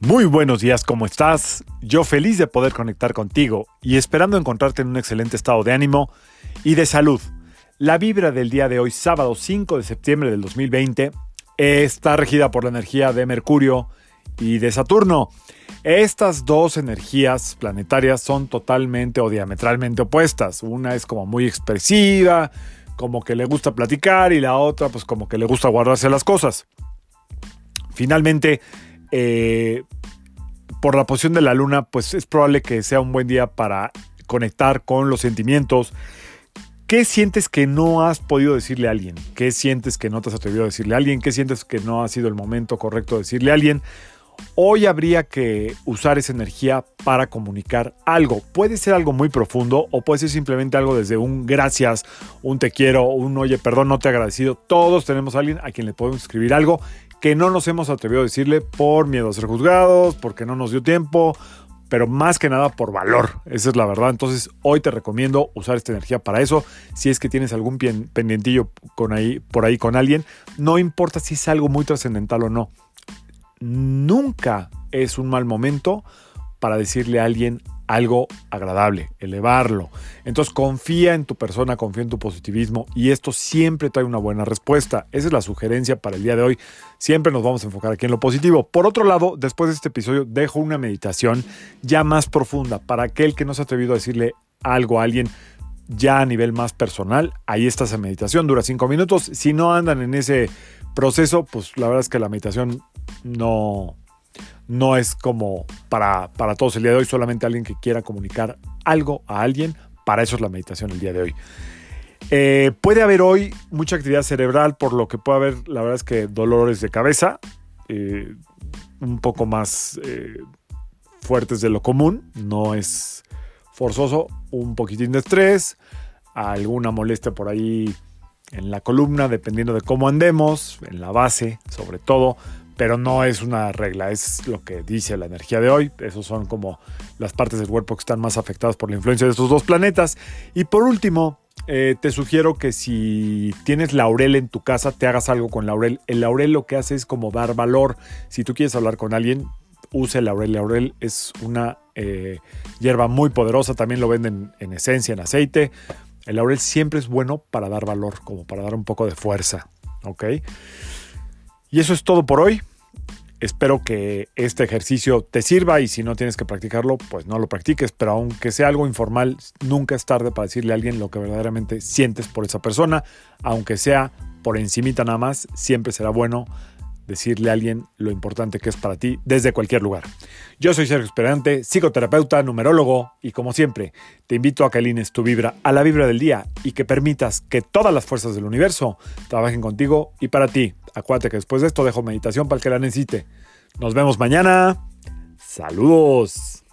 Muy buenos días, ¿cómo estás? Yo feliz de poder conectar contigo y esperando encontrarte en un excelente estado de ánimo y de salud. La vibra del día de hoy, sábado 5 de septiembre del 2020, está regida por la energía de Mercurio y de Saturno. Estas dos energías planetarias son totalmente o diametralmente opuestas. Una es como muy expresiva, como que le gusta platicar y la otra pues como que le gusta guardarse las cosas. Finalmente, eh, por la posición de la luna, pues es probable que sea un buen día para conectar con los sentimientos. ¿Qué sientes que no has podido decirle a alguien? ¿Qué sientes que no te has atrevido a decirle a alguien? ¿Qué sientes que no ha sido el momento correcto de decirle a alguien? Hoy habría que usar esa energía para comunicar algo. Puede ser algo muy profundo o puede ser simplemente algo desde un gracias, un te quiero, un oye, perdón, no te he agradecido. Todos tenemos a alguien a quien le podemos escribir algo que no nos hemos atrevido a decirle por miedo a ser juzgados, porque no nos dio tiempo, pero más que nada por valor. Esa es la verdad. Entonces, hoy te recomiendo usar esta energía para eso. Si es que tienes algún pendientillo con ahí, por ahí con alguien, no importa si es algo muy trascendental o no. Nunca es un mal momento para decirle a alguien algo agradable, elevarlo. Entonces confía en tu persona, confía en tu positivismo y esto siempre trae una buena respuesta. Esa es la sugerencia para el día de hoy. Siempre nos vamos a enfocar aquí en lo positivo. Por otro lado, después de este episodio dejo una meditación ya más profunda para aquel que no se ha atrevido a decirle algo a alguien ya a nivel más personal. Ahí está esa meditación, dura cinco minutos. Si no andan en ese proceso, pues la verdad es que la meditación no, no es como para, para todos el día de hoy, solamente alguien que quiera comunicar algo a alguien. Para eso es la meditación el día de hoy. Eh, puede haber hoy mucha actividad cerebral, por lo que puede haber, la verdad es que dolores de cabeza, eh, un poco más eh, fuertes de lo común, no es forzoso, un poquitín de estrés, alguna molestia por ahí en la columna, dependiendo de cómo andemos, en la base sobre todo, pero no es una regla, es lo que dice la energía de hoy. Esos son como las partes del cuerpo que están más afectadas por la influencia de estos dos planetas. Y por último, eh, te sugiero que si tienes laurel en tu casa, te hagas algo con laurel. El laurel lo que hace es como dar valor. Si tú quieres hablar con alguien, use el laurel. El laurel es una eh, hierba muy poderosa, también lo venden en esencia, en aceite. El laurel siempre es bueno para dar valor, como para dar un poco de fuerza. ¿Ok? Y eso es todo por hoy. Espero que este ejercicio te sirva y si no tienes que practicarlo, pues no lo practiques, pero aunque sea algo informal, nunca es tarde para decirle a alguien lo que verdaderamente sientes por esa persona, aunque sea por encimita nada más, siempre será bueno decirle a alguien lo importante que es para ti desde cualquier lugar. Yo soy Sergio Esperante, psicoterapeuta, numerólogo y como siempre te invito a que alines tu vibra a la vibra del día y que permitas que todas las fuerzas del universo trabajen contigo y para ti. Acuérdate que después de esto dejo meditación para el que la necesite. Nos vemos mañana. Saludos.